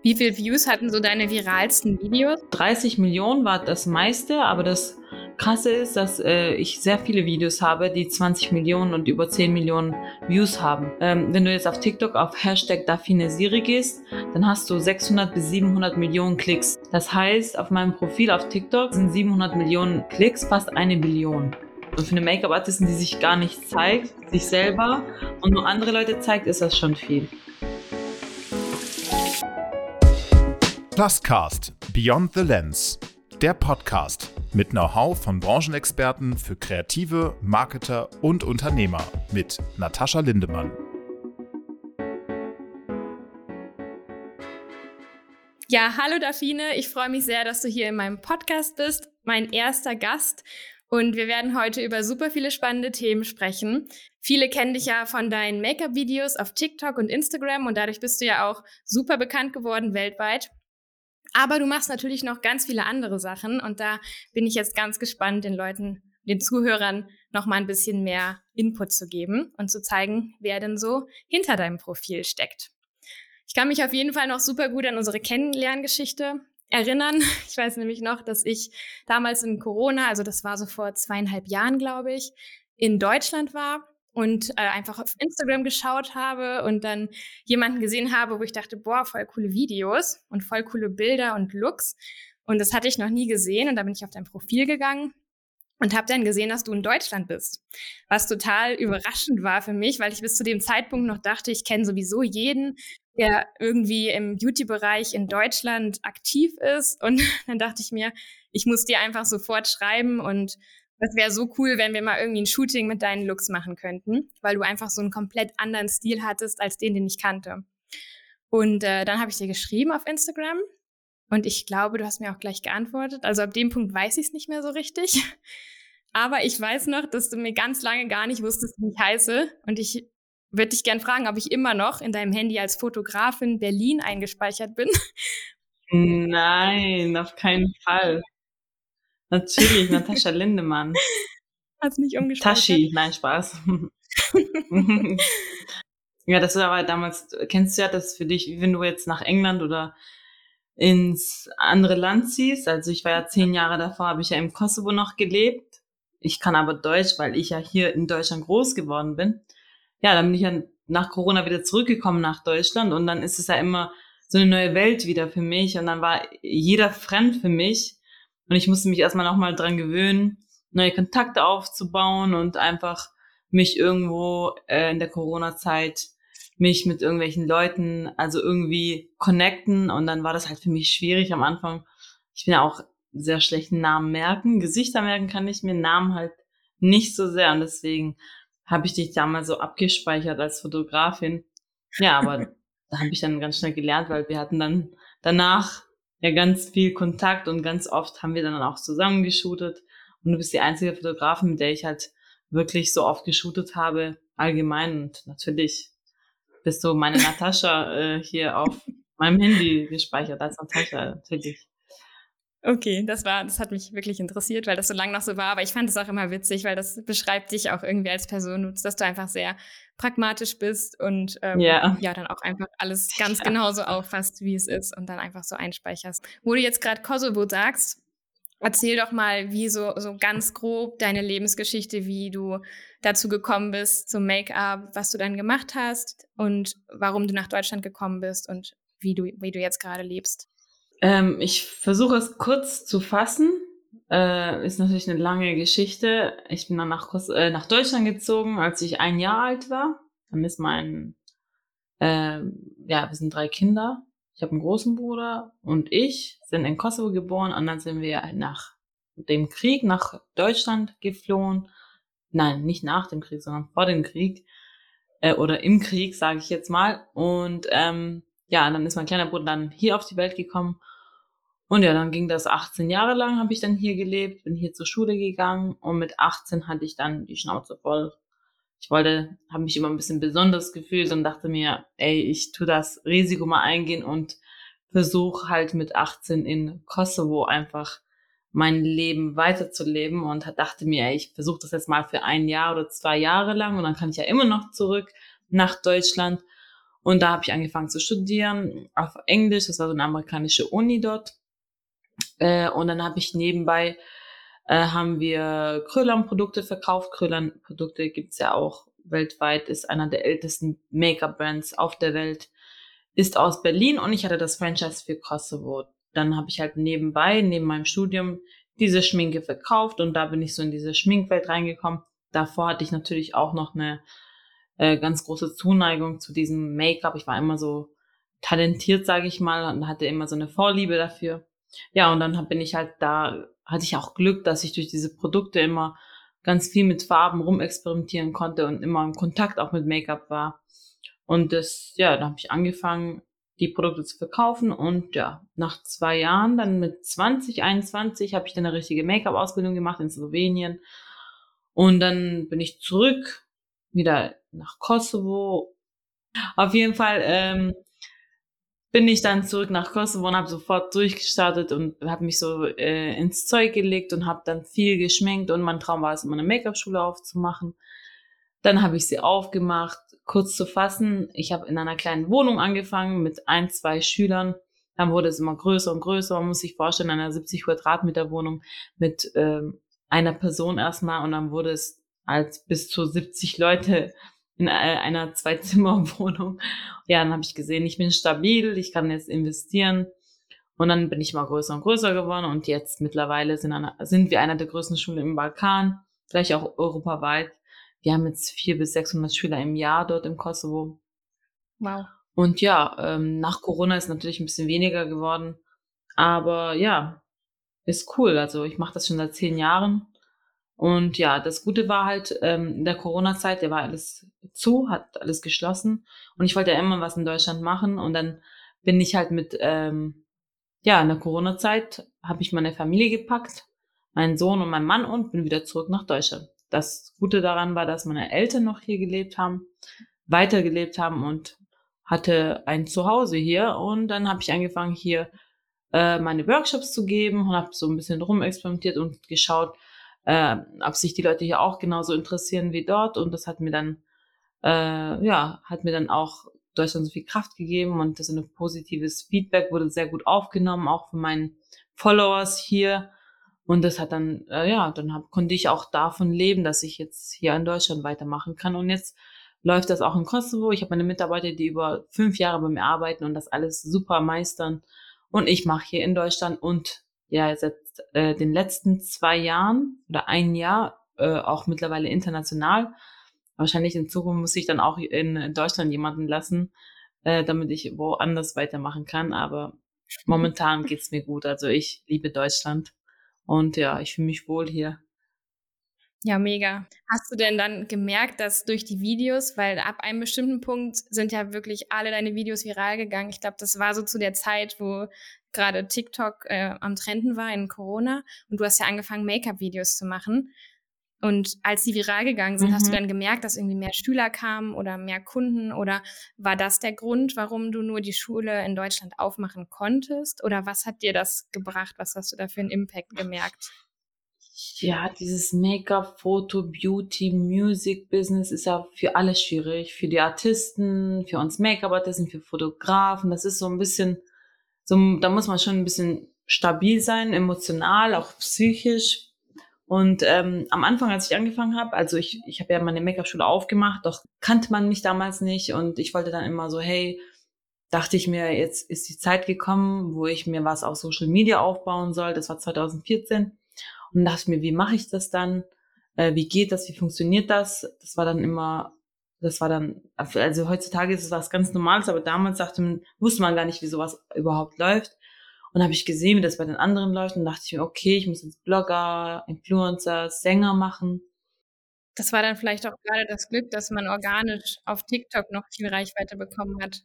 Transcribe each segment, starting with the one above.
Wie viele Views hatten so deine viralsten Videos? 30 Millionen war das meiste, aber das Krasse ist, dass äh, ich sehr viele Videos habe, die 20 Millionen und über 10 Millionen Views haben. Ähm, wenn du jetzt auf TikTok auf Hashtag Daphine gehst, dann hast du 600 bis 700 Millionen Klicks. Das heißt, auf meinem Profil auf TikTok sind 700 Millionen Klicks, fast eine Billion. Und für eine Make-up-Artistin, die sich gar nicht zeigt, sich selber und nur andere Leute zeigt, ist das schon viel. Pluscast Beyond the Lens, der Podcast mit Know-how von Branchenexperten für Kreative, Marketer und Unternehmer mit Natascha Lindemann. Ja, hallo Daphine, ich freue mich sehr, dass du hier in meinem Podcast bist, mein erster Gast. Und wir werden heute über super viele spannende Themen sprechen. Viele kennen dich ja von deinen Make-up-Videos auf TikTok und Instagram und dadurch bist du ja auch super bekannt geworden weltweit. Aber du machst natürlich noch ganz viele andere Sachen und da bin ich jetzt ganz gespannt, den Leuten, den Zuhörern noch mal ein bisschen mehr Input zu geben und zu zeigen, wer denn so hinter deinem Profil steckt. Ich kann mich auf jeden Fall noch super gut an unsere Kennenlerngeschichte erinnern. Ich weiß nämlich noch, dass ich damals in Corona, also das war so vor zweieinhalb Jahren, glaube ich, in Deutschland war und äh, einfach auf Instagram geschaut habe und dann jemanden gesehen habe, wo ich dachte, boah, voll coole Videos und voll coole Bilder und Looks. Und das hatte ich noch nie gesehen und da bin ich auf dein Profil gegangen und habe dann gesehen, dass du in Deutschland bist. Was total überraschend war für mich, weil ich bis zu dem Zeitpunkt noch dachte, ich kenne sowieso jeden, der irgendwie im Beauty-Bereich in Deutschland aktiv ist. Und dann dachte ich mir, ich muss dir einfach sofort schreiben und das wäre so cool, wenn wir mal irgendwie ein Shooting mit deinen Looks machen könnten, weil du einfach so einen komplett anderen Stil hattest als den, den ich kannte. Und äh, dann habe ich dir geschrieben auf Instagram und ich glaube, du hast mir auch gleich geantwortet. Also ab dem Punkt weiß ich es nicht mehr so richtig. Aber ich weiß noch, dass du mir ganz lange gar nicht wusstest, wie ich heiße. Und ich würde dich gern fragen, ob ich immer noch in deinem Handy als Fotografin Berlin eingespeichert bin. Nein, auf keinen Fall. Natürlich, Natascha Lindemann. Hat's nicht umgespeichert? Tashi, nein, Spaß. ja, das war aber damals, kennst du ja das für dich, wenn du jetzt nach England oder ins andere Land ziehst. Also ich war ja zehn Jahre davor, habe ich ja im Kosovo noch gelebt. Ich kann aber Deutsch, weil ich ja hier in Deutschland groß geworden bin. Ja, dann bin ich ja nach Corona wieder zurückgekommen nach Deutschland und dann ist es ja immer so eine neue Welt wieder für mich und dann war jeder fremd für mich und ich musste mich erstmal nochmal dran gewöhnen, neue Kontakte aufzubauen und einfach mich irgendwo äh, in der Corona-Zeit mich mit irgendwelchen Leuten, also irgendwie connecten. Und dann war das halt für mich schwierig am Anfang. Ich bin ja auch sehr schlechten Namen merken. Gesichter merken kann ich mir, Namen halt nicht so sehr. Und deswegen habe ich dich damals so abgespeichert als Fotografin. Ja, aber da habe ich dann ganz schnell gelernt, weil wir hatten dann danach ja ganz viel Kontakt und ganz oft haben wir dann auch zusammen geshootet. Und du bist die einzige Fotografin, mit der ich halt wirklich so oft geshootet habe, allgemein. Und natürlich bist du meine Natascha äh, hier auf meinem Handy gespeichert als Natascha, natürlich. Okay, das war, das hat mich wirklich interessiert, weil das so lange noch so war. Aber ich fand es auch immer witzig, weil das beschreibt dich auch irgendwie als Person, dass du einfach sehr pragmatisch bist und ähm, yeah. ja, dann auch einfach alles ganz ja. genauso auffasst, wie es ist und dann einfach so einspeicherst. Wo du jetzt gerade Kosovo sagst, erzähl doch mal, wie so, so ganz grob deine Lebensgeschichte, wie du dazu gekommen bist zum Make-up, was du dann gemacht hast und warum du nach Deutschland gekommen bist und wie du, wie du jetzt gerade lebst. Ähm, ich versuche es kurz zu fassen. Äh, ist natürlich eine lange Geschichte. Ich bin dann nach, äh, nach Deutschland gezogen, als ich ein Jahr alt war. Dann ist mein, äh, ja, wir sind drei Kinder. Ich habe einen großen Bruder und ich sind in Kosovo geboren und dann sind wir nach dem Krieg nach Deutschland geflohen. Nein, nicht nach dem Krieg, sondern vor dem Krieg. Äh, oder im Krieg, sage ich jetzt mal. Und ähm, ja, dann ist mein kleiner Bruder dann hier auf die Welt gekommen. Und ja, dann ging das 18 Jahre lang, habe ich dann hier gelebt, bin hier zur Schule gegangen und mit 18 hatte ich dann die Schnauze voll. Ich wollte, habe mich immer ein bisschen besonders gefühlt und dachte mir, ey, ich tu das Risiko mal eingehen und versuche halt mit 18 in Kosovo einfach mein Leben weiterzuleben und dachte mir, ey, ich versuche das jetzt mal für ein Jahr oder zwei Jahre lang und dann kann ich ja immer noch zurück nach Deutschland. Und da habe ich angefangen zu studieren auf Englisch. Das war so eine amerikanische Uni dort. Äh, und dann habe ich nebenbei äh, haben wir Kröllern-Produkte verkauft. Kröllern-Produkte gibt's ja auch weltweit, ist einer der ältesten Make-up-Brands auf der Welt, ist aus Berlin und ich hatte das Franchise für Kosovo. Dann habe ich halt nebenbei, neben meinem Studium, diese Schminke verkauft und da bin ich so in diese Schminkwelt reingekommen. Davor hatte ich natürlich auch noch eine äh, ganz große Zuneigung zu diesem Make-up. Ich war immer so talentiert, sage ich mal, und hatte immer so eine Vorliebe dafür. Ja, und dann bin ich halt da hatte ich auch Glück, dass ich durch diese Produkte immer ganz viel mit Farben rumexperimentieren konnte und immer im Kontakt auch mit Make-up war. Und das, ja, da habe ich angefangen, die Produkte zu verkaufen und ja, nach zwei Jahren, dann mit 2021, habe ich dann eine richtige Make-up-Ausbildung gemacht in Slowenien. Und dann bin ich zurück, wieder nach Kosovo. Auf jeden Fall ähm, bin ich dann zurück nach Kosovo und habe sofort durchgestartet und habe mich so äh, ins Zeug gelegt und habe dann viel geschminkt und mein Traum war es immer eine Make-up-Schule aufzumachen. Dann habe ich sie aufgemacht, kurz zu fassen. Ich habe in einer kleinen Wohnung angefangen mit ein, zwei Schülern. Dann wurde es immer größer und größer. Man muss sich vorstellen, einer 70 Quadratmeter Wohnung mit ähm, einer Person erstmal und dann wurde es als bis zu 70 Leute in äh, einer Zwei-Zimmer-Wohnung. Ja, dann habe ich gesehen, ich bin stabil, ich kann jetzt investieren. Und dann bin ich mal größer und größer geworden und jetzt mittlerweile sind, eine, sind wir einer der größten Schulen im Balkan, vielleicht auch europaweit. Wir haben jetzt vier bis 600 Schüler im Jahr dort im Kosovo. Wow. Und ja, ähm, nach Corona ist natürlich ein bisschen weniger geworden. Aber ja, ist cool. Also ich mache das schon seit zehn Jahren und ja, das Gute war halt, ähm, in der Corona-Zeit, der war alles zu, hat alles geschlossen. Und ich wollte ja immer was in Deutschland machen. Und dann bin ich halt mit, ähm, ja, in der Corona-Zeit habe ich meine Familie gepackt, meinen Sohn und meinen Mann und bin wieder zurück nach Deutschland. Das Gute daran war, dass meine Eltern noch hier gelebt haben, weitergelebt haben und hatte ein Zuhause hier. Und dann habe ich angefangen, hier äh, meine Workshops zu geben und habe so ein bisschen rumexperimentiert und geschaut, äh, ob sich die Leute hier auch genauso interessieren wie dort. Und das hat mir dann, äh, ja, hat mir dann auch Deutschland so viel Kraft gegeben und das ist ein positives Feedback wurde sehr gut aufgenommen, auch von meinen Followers hier. Und das hat dann, äh, ja, dann hab, konnte ich auch davon leben, dass ich jetzt hier in Deutschland weitermachen kann. Und jetzt läuft das auch in Kosovo. Ich habe meine Mitarbeiter, die über fünf Jahre bei mir arbeiten und das alles super meistern. Und ich mache hier in Deutschland und ja seit äh, den letzten zwei Jahren oder ein Jahr äh, auch mittlerweile international. Wahrscheinlich in Zukunft muss ich dann auch in Deutschland jemanden lassen, äh, damit ich woanders weitermachen kann. Aber momentan geht's mir gut. Also ich liebe Deutschland und ja, ich fühle mich wohl hier. Ja, mega. Hast du denn dann gemerkt, dass durch die Videos, weil ab einem bestimmten Punkt sind ja wirklich alle deine Videos viral gegangen. Ich glaube, das war so zu der Zeit, wo gerade TikTok äh, am Trenden war in Corona und du hast ja angefangen, Make-up-Videos zu machen. Und als die viral gegangen sind, mhm. hast du mhm. dann gemerkt, dass irgendwie mehr Schüler kamen oder mehr Kunden? Oder war das der Grund, warum du nur die Schule in Deutschland aufmachen konntest? Oder was hat dir das gebracht? Was hast du da für einen Impact gemerkt? Ja, dieses Make-up, Foto, Beauty, Music Business ist ja für alle schwierig. Für die Artisten, für uns Make-up-Artisten, für Fotografen. Das ist so ein bisschen so, da muss man schon ein bisschen stabil sein, emotional, auch psychisch. Und ähm, am Anfang, als ich angefangen habe, also ich, ich habe ja meine Make-up-Schule aufgemacht, doch kannte man mich damals nicht und ich wollte dann immer so, hey, dachte ich mir, jetzt ist die Zeit gekommen, wo ich mir was auf Social Media aufbauen soll. Das war 2014 und dachte mir, wie mache ich das dann? Äh, wie geht das? Wie funktioniert das? Das war dann immer das war dann, also heutzutage ist es was ganz Normales, aber damals dachte man, wusste man gar nicht, wie sowas überhaupt läuft. Und habe ich gesehen, wie das bei den anderen läuft und dachte ich mir, okay, ich muss jetzt Blogger, Influencer, Sänger machen. Das war dann vielleicht auch gerade das Glück, dass man organisch auf TikTok noch viel Reichweite bekommen hat.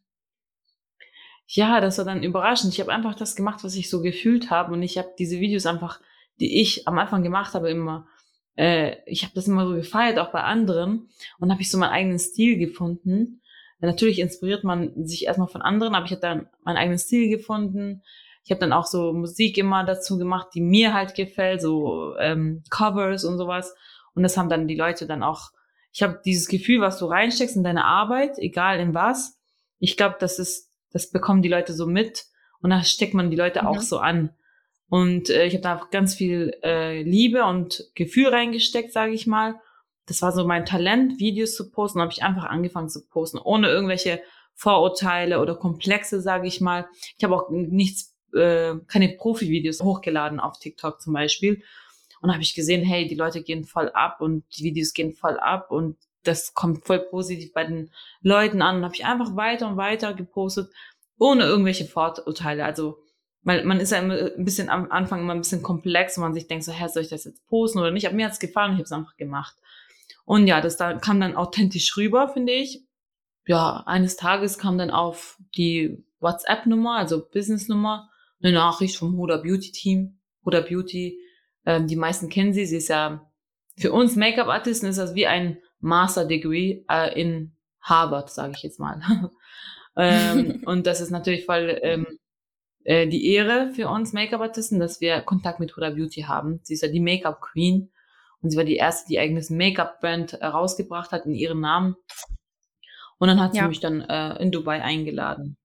Ja, das war dann überraschend. Ich habe einfach das gemacht, was ich so gefühlt habe und ich habe diese Videos einfach, die ich am Anfang gemacht habe, immer äh, ich habe das immer so gefeiert, auch bei anderen. Und habe ich so meinen eigenen Stil gefunden. Natürlich inspiriert man sich erstmal von anderen, aber ich habe dann meinen eigenen Stil gefunden. Ich habe dann auch so Musik immer dazu gemacht, die mir halt gefällt, so ähm, Covers und sowas. Und das haben dann die Leute dann auch. Ich habe dieses Gefühl, was du reinsteckst in deine Arbeit, egal in was, ich glaube, das ist, das bekommen die Leute so mit und da steckt man die Leute mhm. auch so an. Und äh, ich habe da ganz viel äh, Liebe und Gefühl reingesteckt, sage ich mal. Das war so mein Talent, Videos zu posten. habe ich einfach angefangen zu posten, ohne irgendwelche Vorurteile oder Komplexe, sage ich mal. Ich habe auch nichts, äh, keine Profi-Videos hochgeladen auf TikTok zum Beispiel. Und habe ich gesehen, hey, die Leute gehen voll ab und die Videos gehen voll ab und das kommt voll positiv bei den Leuten an. Und habe ich einfach weiter und weiter gepostet, ohne irgendwelche Vorurteile. Also weil man ist ja immer ein bisschen am Anfang immer ein bisschen komplex und man sich denkt so, hä, soll ich das jetzt posten oder nicht? Aber mir hat's gefallen und ich habe es einfach gemacht. Und ja, das da kam dann authentisch rüber, finde ich. Ja, eines Tages kam dann auf die WhatsApp-Nummer, also Business-Nummer, eine Nachricht vom Huda Beauty Team. Huda Beauty, ähm, die meisten kennen sie. Sie ist ja für uns Make-up-Artisten ist das wie ein Master-Degree äh, in Harvard, sage ich jetzt mal. ähm, und das ist natürlich voll ähm, äh, die Ehre für uns Make-up-Artisten, dass wir Kontakt mit Huda Beauty haben. Sie ist ja die Make-up-Queen und sie war die erste, die eigenes Make-up-Brand herausgebracht hat in ihrem Namen. Und dann hat sie ja. mich dann äh, in Dubai eingeladen.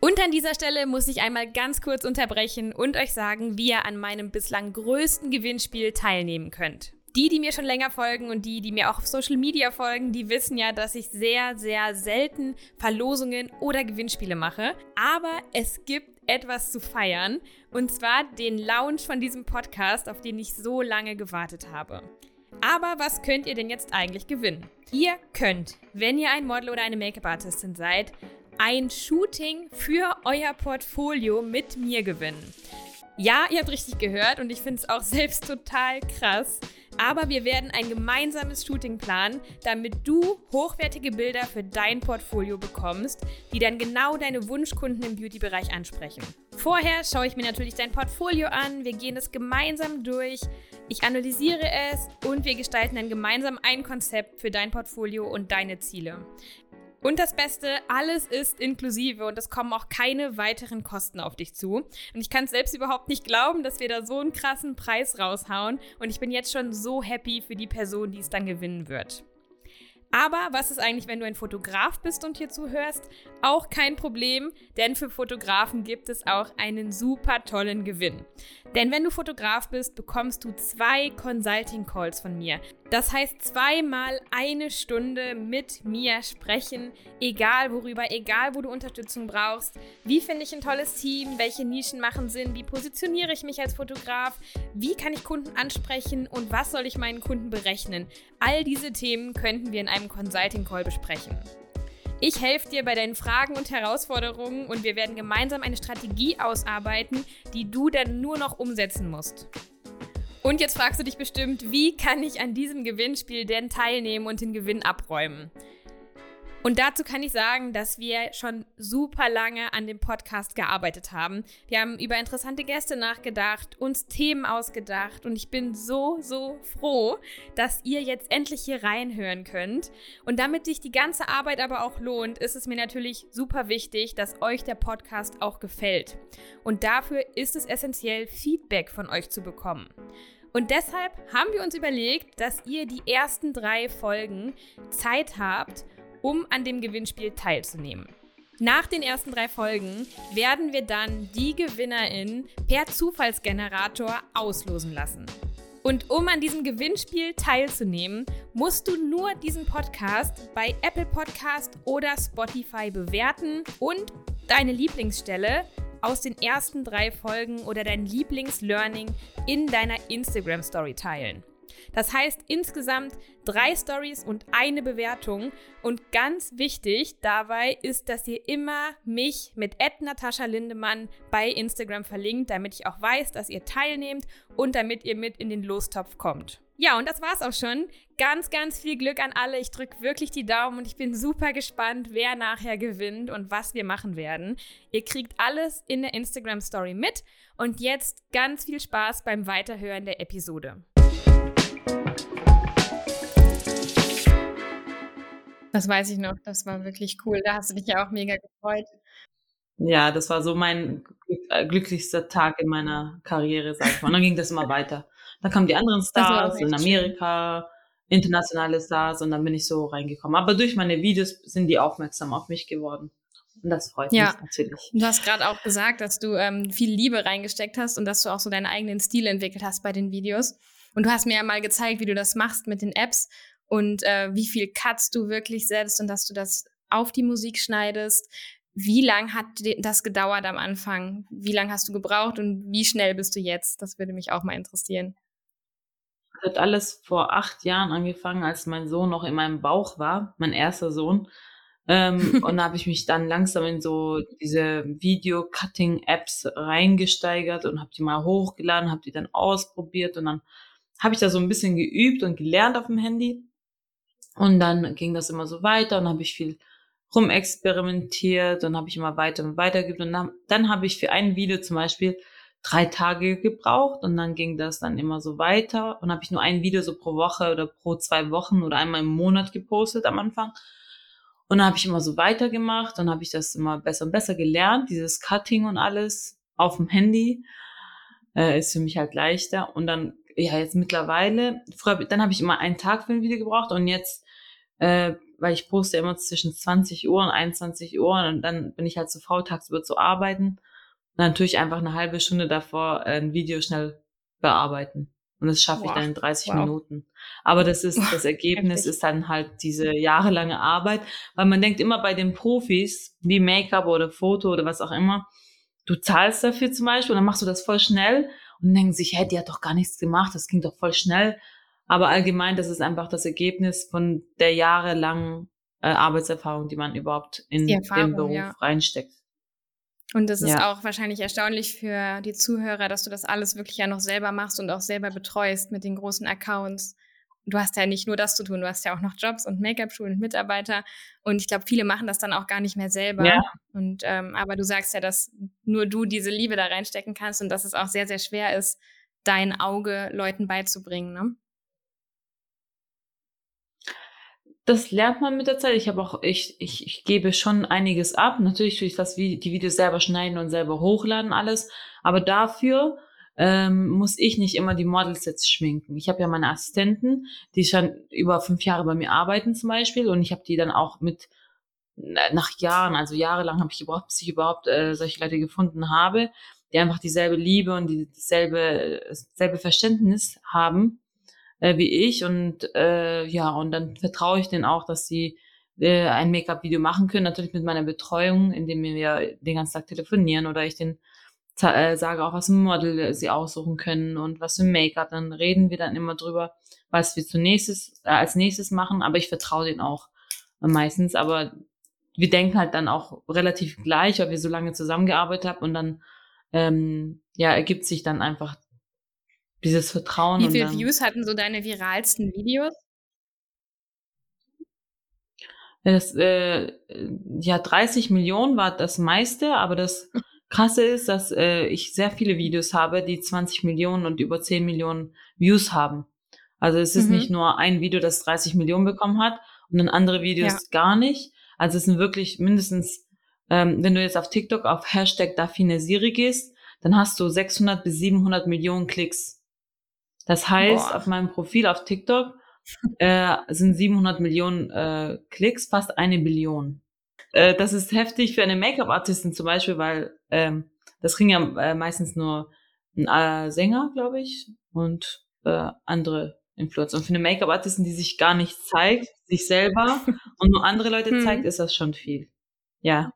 Und an dieser Stelle muss ich einmal ganz kurz unterbrechen und euch sagen, wie ihr an meinem bislang größten Gewinnspiel teilnehmen könnt. Die, die mir schon länger folgen und die, die mir auch auf Social Media folgen, die wissen ja, dass ich sehr, sehr selten Verlosungen oder Gewinnspiele mache. Aber es gibt etwas zu feiern. Und zwar den Launch von diesem Podcast, auf den ich so lange gewartet habe. Aber was könnt ihr denn jetzt eigentlich gewinnen? Ihr könnt, wenn ihr ein Model oder eine Make-up-Artistin seid, ein Shooting für euer Portfolio mit mir gewinnen. Ja, ihr habt richtig gehört und ich finde es auch selbst total krass. Aber wir werden ein gemeinsames Shooting planen, damit du hochwertige Bilder für dein Portfolio bekommst, die dann genau deine Wunschkunden im Beauty-Bereich ansprechen. Vorher schaue ich mir natürlich dein Portfolio an, wir gehen es gemeinsam durch, ich analysiere es und wir gestalten dann gemeinsam ein Konzept für dein Portfolio und deine Ziele. Und das Beste, alles ist inklusive und es kommen auch keine weiteren Kosten auf dich zu. Und ich kann es selbst überhaupt nicht glauben, dass wir da so einen krassen Preis raushauen. Und ich bin jetzt schon so happy für die Person, die es dann gewinnen wird. Aber was ist eigentlich, wenn du ein Fotograf bist und hier zuhörst? Auch kein Problem, denn für Fotografen gibt es auch einen super tollen Gewinn. Denn wenn du Fotograf bist, bekommst du zwei Consulting Calls von mir. Das heißt zweimal eine Stunde mit mir sprechen, egal worüber, egal wo du Unterstützung brauchst. Wie finde ich ein tolles Team? Welche Nischen machen Sinn? Wie positioniere ich mich als Fotograf? Wie kann ich Kunden ansprechen? Und was soll ich meinen Kunden berechnen? All diese Themen könnten wir in einem Consulting Call besprechen. Ich helfe dir bei deinen Fragen und Herausforderungen und wir werden gemeinsam eine Strategie ausarbeiten, die du dann nur noch umsetzen musst. Und jetzt fragst du dich bestimmt, wie kann ich an diesem Gewinnspiel denn teilnehmen und den Gewinn abräumen? Und dazu kann ich sagen, dass wir schon super lange an dem Podcast gearbeitet haben. Wir haben über interessante Gäste nachgedacht, uns Themen ausgedacht und ich bin so, so froh, dass ihr jetzt endlich hier reinhören könnt. Und damit sich die ganze Arbeit aber auch lohnt, ist es mir natürlich super wichtig, dass euch der Podcast auch gefällt. Und dafür ist es essentiell, Feedback von euch zu bekommen. Und deshalb haben wir uns überlegt, dass ihr die ersten drei Folgen Zeit habt, um an dem Gewinnspiel teilzunehmen. Nach den ersten drei Folgen werden wir dann die Gewinnerin per Zufallsgenerator auslosen lassen. Und um an diesem Gewinnspiel teilzunehmen, musst du nur diesen Podcast bei Apple Podcast oder Spotify bewerten und deine Lieblingsstelle aus den ersten drei Folgen oder dein Lieblingslearning in deiner Instagram Story teilen. Das heißt insgesamt drei Stories und eine Bewertung. Und ganz wichtig dabei ist, dass ihr immer mich mit Natascha Lindemann bei Instagram verlinkt, damit ich auch weiß, dass ihr teilnehmt und damit ihr mit in den Lostopf kommt. Ja, und das war's auch schon. Ganz, ganz viel Glück an alle. Ich drücke wirklich die Daumen und ich bin super gespannt, wer nachher gewinnt und was wir machen werden. Ihr kriegt alles in der Instagram Story mit. Und jetzt ganz viel Spaß beim Weiterhören der Episode. Das weiß ich noch, das war wirklich cool. Da hast du dich ja auch mega gefreut. Ja, das war so mein äh, glücklichster Tag in meiner Karriere, sag ich mal. Und dann ging das immer weiter. Dann kamen die anderen Stars in Amerika, internationale Stars und dann bin ich so reingekommen. Aber durch meine Videos sind die aufmerksam auf mich geworden. Und das freut ja. mich natürlich. Du hast gerade auch gesagt, dass du ähm, viel Liebe reingesteckt hast und dass du auch so deinen eigenen Stil entwickelt hast bei den Videos. Und du hast mir ja mal gezeigt, wie du das machst mit den Apps und äh, wie viel Cuts du wirklich setzt und dass du das auf die Musik schneidest. Wie lang hat das gedauert am Anfang? Wie lange hast du gebraucht und wie schnell bist du jetzt? Das würde mich auch mal interessieren. Das hat alles vor acht Jahren angefangen, als mein Sohn noch in meinem Bauch war, mein erster Sohn. ähm, und da habe ich mich dann langsam in so diese Video-Cutting-Apps reingesteigert und habe die mal hochgeladen, habe die dann ausprobiert und dann habe ich da so ein bisschen geübt und gelernt auf dem Handy. Und dann ging das immer so weiter und habe ich viel rumexperimentiert und habe ich immer weiter und weiter geübt. Und dann, dann habe ich für ein Video zum Beispiel drei Tage gebraucht und dann ging das dann immer so weiter und habe ich nur ein Video so pro Woche oder pro zwei Wochen oder einmal im Monat gepostet am Anfang. Und dann habe ich immer so weitergemacht und habe ich das immer besser und besser gelernt, dieses Cutting und alles auf dem Handy. Äh, ist für mich halt leichter. Und dann, ja, jetzt mittlerweile, früher, dann habe ich immer einen Tag für ein Video gebraucht und jetzt, äh, weil ich poste immer zwischen 20 Uhr und 21 Uhr und dann bin ich halt zu faul, tagsüber zu arbeiten natürlich einfach eine halbe Stunde davor äh, ein Video schnell bearbeiten. Und das schaffe wow. ich dann in 30 wow. Minuten. Aber das ist, das Ergebnis ist dann halt diese jahrelange Arbeit, weil man denkt immer bei den Profis, wie Make-up oder Foto oder was auch immer, du zahlst dafür zum Beispiel und dann machst du das voll schnell und denken sich, hey, die hat doch gar nichts gemacht, das ging doch voll schnell. Aber allgemein, das ist einfach das Ergebnis von der jahrelangen äh, Arbeitserfahrung, die man überhaupt in den Beruf ja. reinsteckt. Und das ist ja. auch wahrscheinlich erstaunlich für die Zuhörer, dass du das alles wirklich ja noch selber machst und auch selber betreust mit den großen Accounts. Du hast ja nicht nur das zu tun, du hast ja auch noch Jobs und Make-up-Schulen und Mitarbeiter. Und ich glaube, viele machen das dann auch gar nicht mehr selber. Ja. Und ähm, aber du sagst ja, dass nur du diese Liebe da reinstecken kannst und dass es auch sehr, sehr schwer ist, dein Auge Leuten beizubringen. Ne? das lernt man mit der Zeit. Ich habe auch, ich, ich, ich gebe schon einiges ab. Natürlich tue ich das, wie die Videos selber schneiden und selber hochladen alles. Aber dafür ähm, muss ich nicht immer die Models jetzt schminken. Ich habe ja meine Assistenten, die schon über fünf Jahre bei mir arbeiten zum Beispiel. Und ich habe die dann auch mit nach Jahren, also jahrelang habe ich gebraucht, bis ich überhaupt äh, solche Leute gefunden habe, die einfach dieselbe Liebe und dieselbe, dasselbe Verständnis haben äh, wie ich und äh, ja, und dann vertraue ich denen auch, dass sie äh, ein Make-up-Video machen können, natürlich mit meiner Betreuung, indem wir den ganzen Tag telefonieren oder ich den sage auch, was ein Model sie aussuchen können und was für Make-up. Dann reden wir dann immer drüber, was wir zunächst äh, als nächstes machen, aber ich vertraue denen auch meistens. Aber wir denken halt dann auch relativ gleich, weil wir so lange zusammengearbeitet haben und dann ähm, ja ergibt sich dann einfach dieses Vertrauen. Wie viele Views hatten so deine viralsten Videos? Das, äh, ja, 30 Millionen war das meiste, aber das Krasse ist, dass äh, ich sehr viele Videos habe, die 20 Millionen und über 10 Millionen Views haben. Also es ist mhm. nicht nur ein Video, das 30 Millionen bekommen hat und dann andere Videos ja. gar nicht. Also es sind wirklich mindestens, ähm, wenn du jetzt auf TikTok auf Hashtag Daphine Siri gehst, dann hast du 600 bis 700 Millionen Klicks. Das heißt, Boah. auf meinem Profil auf TikTok äh, sind 700 Millionen äh, Klicks, fast eine Billion. Äh, das ist heftig für eine Make-up-Artistin zum Beispiel, weil ähm, das kriegen ja äh, meistens nur ein äh, Sänger, glaube ich, und äh, andere Influencer. Und für eine Make-up-Artistin, die sich gar nicht zeigt, sich selber und nur andere Leute hm. zeigt, ist das schon viel. Ja.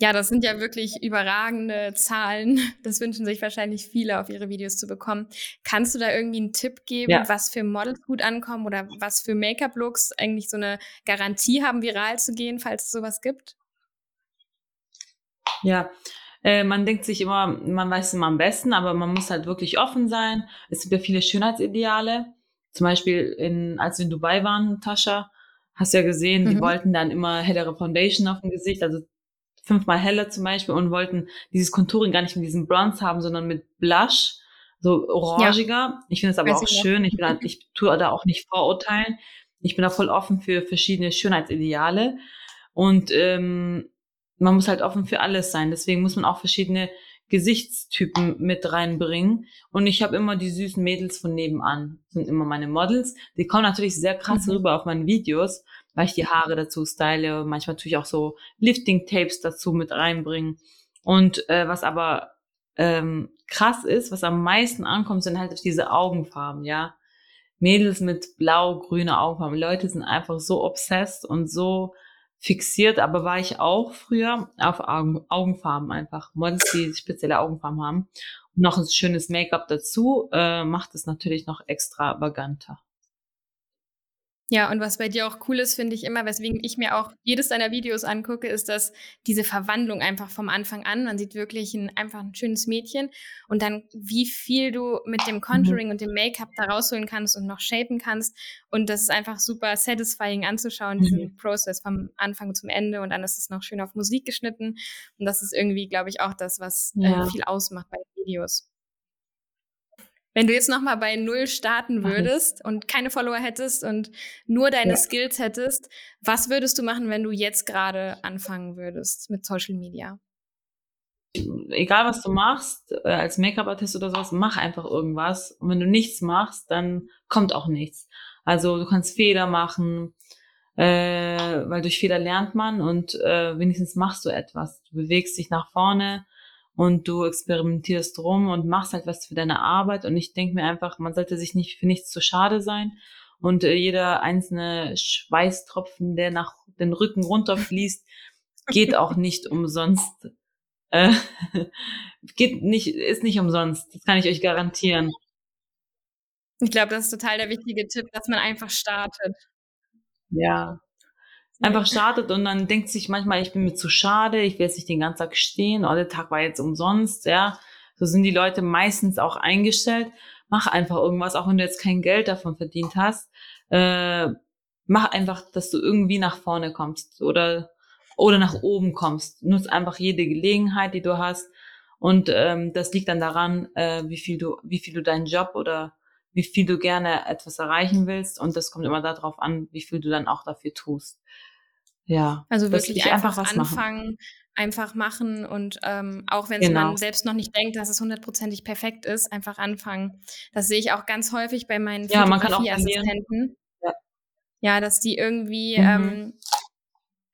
Ja, das sind ja wirklich überragende Zahlen. Das wünschen sich wahrscheinlich viele, auf ihre Videos zu bekommen. Kannst du da irgendwie einen Tipp geben, ja. was für Models gut ankommen oder was für Make-up-Looks eigentlich so eine Garantie haben, viral zu gehen, falls es sowas gibt? Ja, äh, man denkt sich immer, man weiß es immer am besten, aber man muss halt wirklich offen sein. Es gibt ja viele Schönheitsideale. Zum Beispiel, in, als wir in Dubai waren, Tascha, hast du ja gesehen, mhm. die wollten dann immer hellere Foundation auf dem Gesicht, also fünfmal heller zum Beispiel und wollten dieses Contouring gar nicht mit diesem Bronze haben, sondern mit Blush, so orangiger. Ja. Ich finde es aber Weiß auch ich schön. Ich, bin halt, ich tue da auch nicht vorurteilen. Ich bin da voll offen für verschiedene Schönheitsideale. Und ähm, man muss halt offen für alles sein. Deswegen muss man auch verschiedene Gesichtstypen mit reinbringen. Und ich habe immer die süßen Mädels von nebenan, sind immer meine Models. Die kommen natürlich sehr krass mhm. rüber auf meinen Videos, weil ich die Haare dazu style, manchmal natürlich auch so Lifting-Tapes dazu mit reinbringen. Und äh, was aber ähm, krass ist, was am meisten ankommt, sind halt diese Augenfarben, ja. Mädels mit blau-grüne Augenfarben. Leute sind einfach so obsessed und so fixiert, aber war ich auch früher auf Augen, Augenfarben einfach. Models, die spezielle Augenfarben haben. Und noch ein schönes Make-up dazu, äh, macht es natürlich noch extravaganter. Ja, und was bei dir auch cool ist, finde ich immer, weswegen ich mir auch jedes deiner Videos angucke, ist, dass diese Verwandlung einfach vom Anfang an, man sieht wirklich ein, einfach ein schönes Mädchen und dann wie viel du mit dem Contouring mhm. und dem Make-up da rausholen kannst und noch shapen kannst. Und das ist einfach super satisfying anzuschauen, mhm. diesen Prozess vom Anfang zum Ende und dann ist es noch schön auf Musik geschnitten. Und das ist irgendwie, glaube ich, auch das, was äh, ja. äh, viel ausmacht bei Videos. Wenn du jetzt nochmal bei Null starten würdest und keine Follower hättest und nur deine ja. Skills hättest, was würdest du machen, wenn du jetzt gerade anfangen würdest mit Social Media? Egal was du machst, äh, als Make-up-Artist oder sowas, mach einfach irgendwas. Und wenn du nichts machst, dann kommt auch nichts. Also du kannst Fehler machen, äh, weil durch Fehler lernt man und äh, wenigstens machst du etwas. Du bewegst dich nach vorne und du experimentierst rum und machst halt was für deine Arbeit. Und ich denke mir einfach, man sollte sich nicht für nichts zu schade sein. Und äh, jeder einzelne Schweißtropfen, der nach den Rücken runterfließt, geht auch nicht umsonst. Äh, geht nicht, ist nicht umsonst. Das kann ich euch garantieren. Ich glaube, das ist total der wichtige Tipp, dass man einfach startet. Ja einfach startet und dann denkt sich manchmal, ich bin mir zu schade, ich will jetzt nicht den ganzen Tag stehen, oh, der Tag war jetzt umsonst, ja. So sind die Leute meistens auch eingestellt. Mach einfach irgendwas, auch wenn du jetzt kein Geld davon verdient hast. Äh, mach einfach, dass du irgendwie nach vorne kommst oder, oder nach oben kommst. Nutz einfach jede Gelegenheit, die du hast. Und ähm, das liegt dann daran, äh, wie viel du, wie viel du deinen Job oder wie viel du gerne etwas erreichen willst. Und das kommt immer darauf an, wie viel du dann auch dafür tust. Ja. Also wirklich einfach, einfach anfangen, machen. einfach machen und ähm, auch wenn genau. man selbst noch nicht denkt, dass es hundertprozentig perfekt ist, einfach anfangen. Das sehe ich auch ganz häufig bei meinen ja, Fotografieassistenten. Ja. ja, dass die irgendwie mhm. ähm,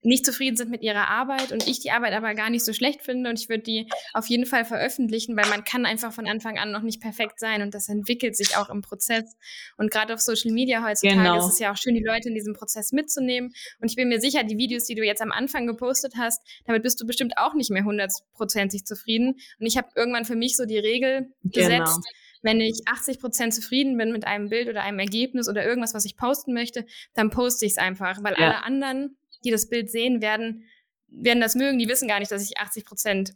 nicht zufrieden sind mit ihrer Arbeit und ich die Arbeit aber gar nicht so schlecht finde und ich würde die auf jeden Fall veröffentlichen, weil man kann einfach von Anfang an noch nicht perfekt sein und das entwickelt sich auch im Prozess. Und gerade auf Social Media heutzutage genau. ist es ja auch schön, die Leute in diesem Prozess mitzunehmen. Und ich bin mir sicher, die Videos, die du jetzt am Anfang gepostet hast, damit bist du bestimmt auch nicht mehr hundertprozentig zufrieden. Und ich habe irgendwann für mich so die Regel gesetzt, genau wenn ich 80 Prozent zufrieden bin mit einem Bild oder einem Ergebnis oder irgendwas, was ich posten möchte, dann poste ich es einfach, weil ja. alle anderen die das Bild sehen, werden, werden das mögen. Die wissen gar nicht, dass ich 80 Prozent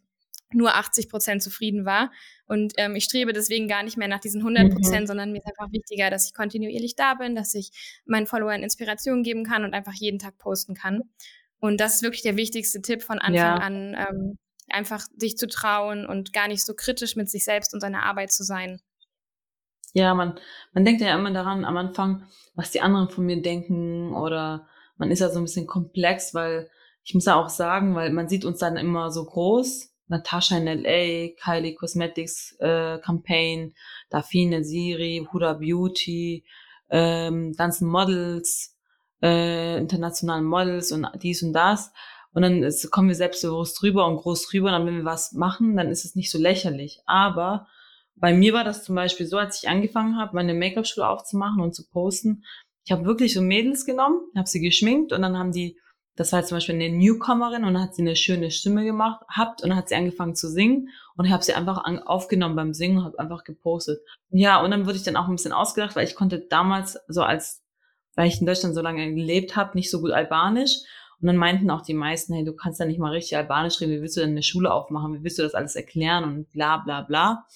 nur 80 Prozent zufrieden war. Und ähm, ich strebe deswegen gar nicht mehr nach diesen 100 Prozent, mhm. sondern mir ist einfach wichtiger, dass ich kontinuierlich da bin, dass ich meinen Followern Inspiration geben kann und einfach jeden Tag posten kann. Und das ist wirklich der wichtigste Tipp von Anfang ja. an, ähm, einfach sich zu trauen und gar nicht so kritisch mit sich selbst und seiner Arbeit zu sein. Ja, man, man denkt ja immer daran am Anfang, was die anderen von mir denken oder man ist ja so ein bisschen komplex, weil ich muss ja auch sagen, weil man sieht uns dann immer so groß. Natascha in LA, Kylie Cosmetics äh, Campaign, Dafine Siri, Huda Beauty, ähm, ganzen Models, äh, internationalen Models und dies und das. Und dann ist, kommen wir selbstbewusst drüber und groß drüber. Und dann, wenn wir was machen, dann ist es nicht so lächerlich. Aber bei mir war das zum Beispiel so, als ich angefangen habe, meine Make-up-Schule aufzumachen und zu posten, ich habe wirklich so Mädels genommen, habe sie geschminkt und dann haben die, das war zum Beispiel eine Newcomerin und dann hat sie eine schöne Stimme gemacht, habt und dann hat sie angefangen zu singen und ich habe sie einfach an, aufgenommen beim Singen und habe einfach gepostet. Ja, und dann wurde ich dann auch ein bisschen ausgedacht, weil ich konnte damals so als, weil ich in Deutschland so lange gelebt habe, nicht so gut Albanisch. Und dann meinten auch die meisten, hey, du kannst ja nicht mal richtig Albanisch reden, wie willst du denn eine Schule aufmachen, wie willst du das alles erklären und bla bla bla.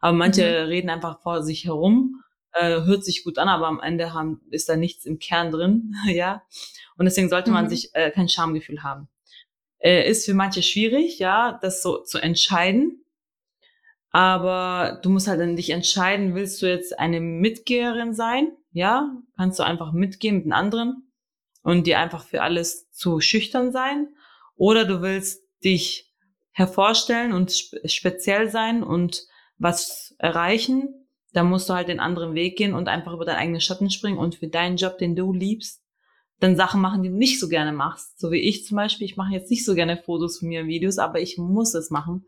Aber manche mhm. reden einfach vor sich herum äh, hört sich gut an, aber am Ende haben, ist da nichts im Kern drin, ja. Und deswegen sollte man mhm. sich äh, kein Schamgefühl haben. Äh, ist für manche schwierig, ja, das so zu entscheiden. Aber du musst halt dann dich entscheiden, willst du jetzt eine Mitgeherin sein? Ja, kannst du einfach mitgehen mit den anderen und dir einfach für alles zu schüchtern sein? Oder du willst dich hervorstellen und spe speziell sein und was erreichen, dann musst du halt den anderen Weg gehen und einfach über deinen eigenen Schatten springen und für deinen Job, den du liebst, dann Sachen machen, die du nicht so gerne machst. So wie ich zum Beispiel, ich mache jetzt nicht so gerne Fotos von mir und Videos, aber ich muss es machen.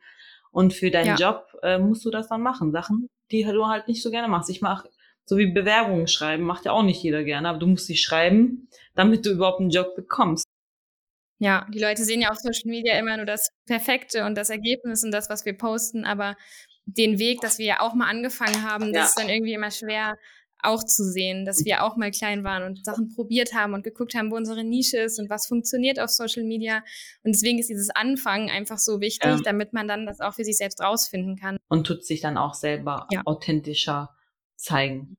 Und für deinen ja. Job äh, musst du das dann machen. Sachen, die du halt nicht so gerne machst. Ich mache so wie Bewerbungen schreiben, macht ja auch nicht jeder gerne, aber du musst sie schreiben, damit du überhaupt einen Job bekommst. Ja, die Leute sehen ja auf Social Media immer nur das Perfekte und das Ergebnis und das, was wir posten, aber den Weg, dass wir ja auch mal angefangen haben, das ist dann irgendwie immer schwer auch zu sehen, dass wir auch mal klein waren und Sachen probiert haben und geguckt haben, wo unsere Nische ist und was funktioniert auf Social Media. Und deswegen ist dieses Anfangen einfach so wichtig, ähm, damit man dann das auch für sich selbst rausfinden kann. Und tut sich dann auch selber ja. authentischer zeigen.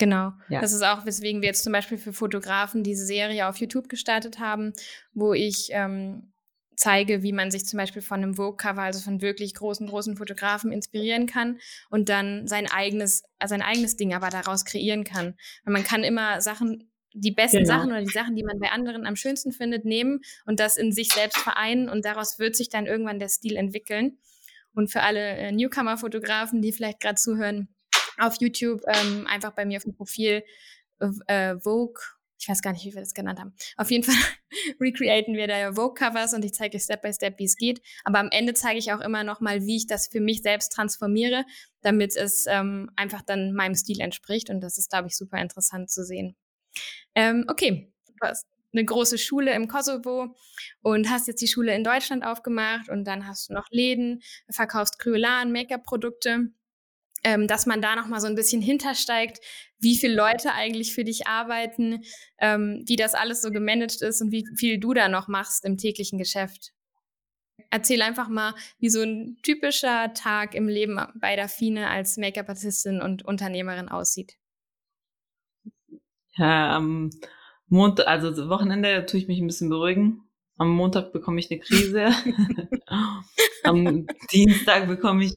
Genau. Ja. Das ist auch, weswegen wir jetzt zum Beispiel für Fotografen diese Serie auf YouTube gestartet haben, wo ich ähm, zeige, wie man sich zum Beispiel von einem Vogue-Cover, also von wirklich großen, großen Fotografen inspirieren kann und dann sein eigenes, also sein eigenes Ding aber daraus kreieren kann. Weil man kann immer Sachen, die besten genau. Sachen oder die Sachen, die man bei anderen am schönsten findet, nehmen und das in sich selbst vereinen und daraus wird sich dann irgendwann der Stil entwickeln. Und für alle äh, Newcomer-Fotografen, die vielleicht gerade zuhören, auf YouTube ähm, einfach bei mir auf dem Profil äh, Vogue ich weiß gar nicht, wie wir das genannt haben. Auf jeden Fall recreaten wir da Vogue-Covers und ich zeige euch Step by Step, wie es geht. Aber am Ende zeige ich auch immer noch mal, wie ich das für mich selbst transformiere, damit es ähm, einfach dann meinem Stil entspricht. Und das ist, glaube ich, super interessant zu sehen. Ähm, okay, du hast eine große Schule im Kosovo und hast jetzt die Schule in Deutschland aufgemacht und dann hast du noch Läden, verkaufst Kryolan, Make-up-Produkte ähm, dass man da noch mal so ein bisschen hintersteigt, wie viele Leute eigentlich für dich arbeiten, ähm, wie das alles so gemanagt ist und wie viel du da noch machst im täglichen Geschäft. Erzähl einfach mal, wie so ein typischer Tag im Leben bei der Fine als Make-up-Artistin und Unternehmerin aussieht. Ja, am Montag, also Wochenende tue ich mich ein bisschen beruhigen. Am Montag bekomme ich eine Krise. am Dienstag bekomme ich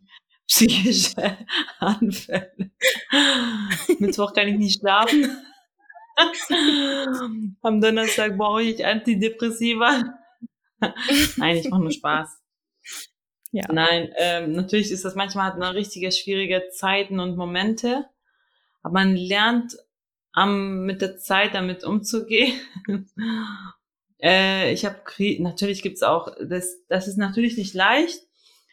psychische Anfälle. Mittwoch kann ich nicht schlafen. Am Donnerstag brauche ich Antidepressiva. Nein, ich mache nur Spaß. Ja. Nein, ähm, natürlich ist das manchmal hat man richtige schwierige Zeiten und Momente, aber man lernt am, mit der Zeit damit umzugehen. äh, ich habe natürlich gibt's auch das das ist natürlich nicht leicht,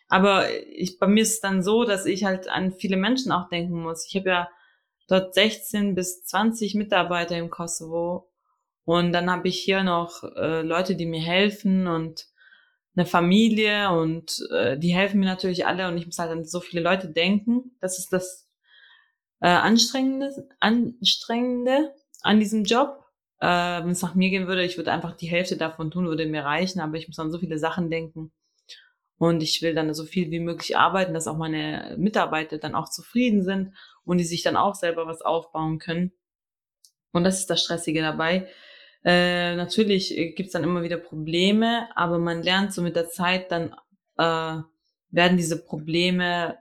aber ich, bei mir ist es dann so, dass ich halt an viele Menschen auch denken muss. Ich habe ja dort 16 bis 20 Mitarbeiter im Kosovo und dann habe ich hier noch äh, Leute, die mir helfen und eine Familie und äh, die helfen mir natürlich alle und ich muss halt an so viele Leute denken. Das ist das äh, Anstrengende, Anstrengende an diesem Job. Äh, Wenn es nach mir gehen würde, ich würde einfach die Hälfte davon tun, würde mir reichen, aber ich muss an so viele Sachen denken. Und ich will dann so viel wie möglich arbeiten, dass auch meine Mitarbeiter dann auch zufrieden sind und die sich dann auch selber was aufbauen können. Und das ist das Stressige dabei. Äh, natürlich gibt's dann immer wieder Probleme, aber man lernt so mit der Zeit dann, äh, werden diese Probleme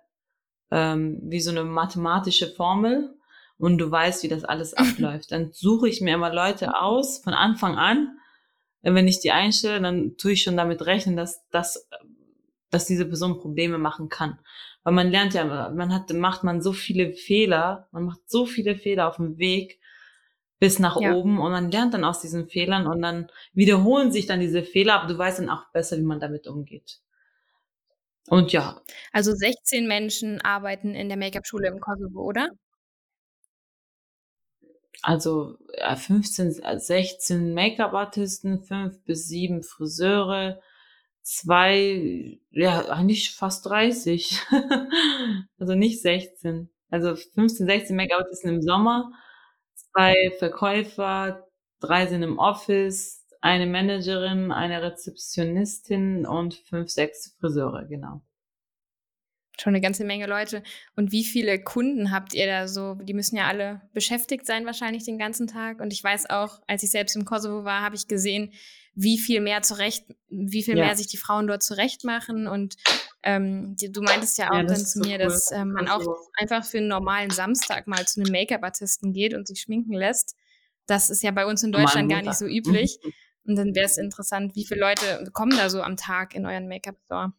ähm, wie so eine mathematische Formel und du weißt, wie das alles abläuft. Dann suche ich mir immer Leute aus von Anfang an. Wenn ich die einstelle, dann tue ich schon damit rechnen, dass das dass diese Person Probleme machen kann. Weil man lernt ja, man hat, macht man so viele Fehler, man macht so viele Fehler auf dem Weg bis nach ja. oben und man lernt dann aus diesen Fehlern und dann wiederholen sich dann diese Fehler, aber du weißt dann auch besser, wie man damit umgeht. Und ja. Also 16 Menschen arbeiten in der Make-up-Schule im Kosovo, oder? Also 15, 16 Make-up-Artisten, 5 bis 7 Friseure, zwei, ja, eigentlich fast 30. also nicht 16. Also 15, 16 Make-up-Artisten im Sommer, zwei Verkäufer, drei sind im Office, eine Managerin, eine Rezeptionistin und fünf, sechs Friseure, genau. Schon eine ganze Menge Leute. Und wie viele Kunden habt ihr da so? Die müssen ja alle beschäftigt sein wahrscheinlich den ganzen Tag. Und ich weiß auch, als ich selbst im Kosovo war, habe ich gesehen, wie viel mehr zurecht, wie viel ja. mehr sich die Frauen dort zurecht machen. Und ähm, die, du meintest ja auch ja, dann zu mir, so dass ähm, man auch also einfach für einen normalen Samstag mal zu einem Make-up-Artisten geht und sich schminken lässt. Das ist ja bei uns in Deutschland gar nicht so üblich. Und dann wäre es interessant, wie viele Leute kommen da so am Tag in euren Make-up-Store?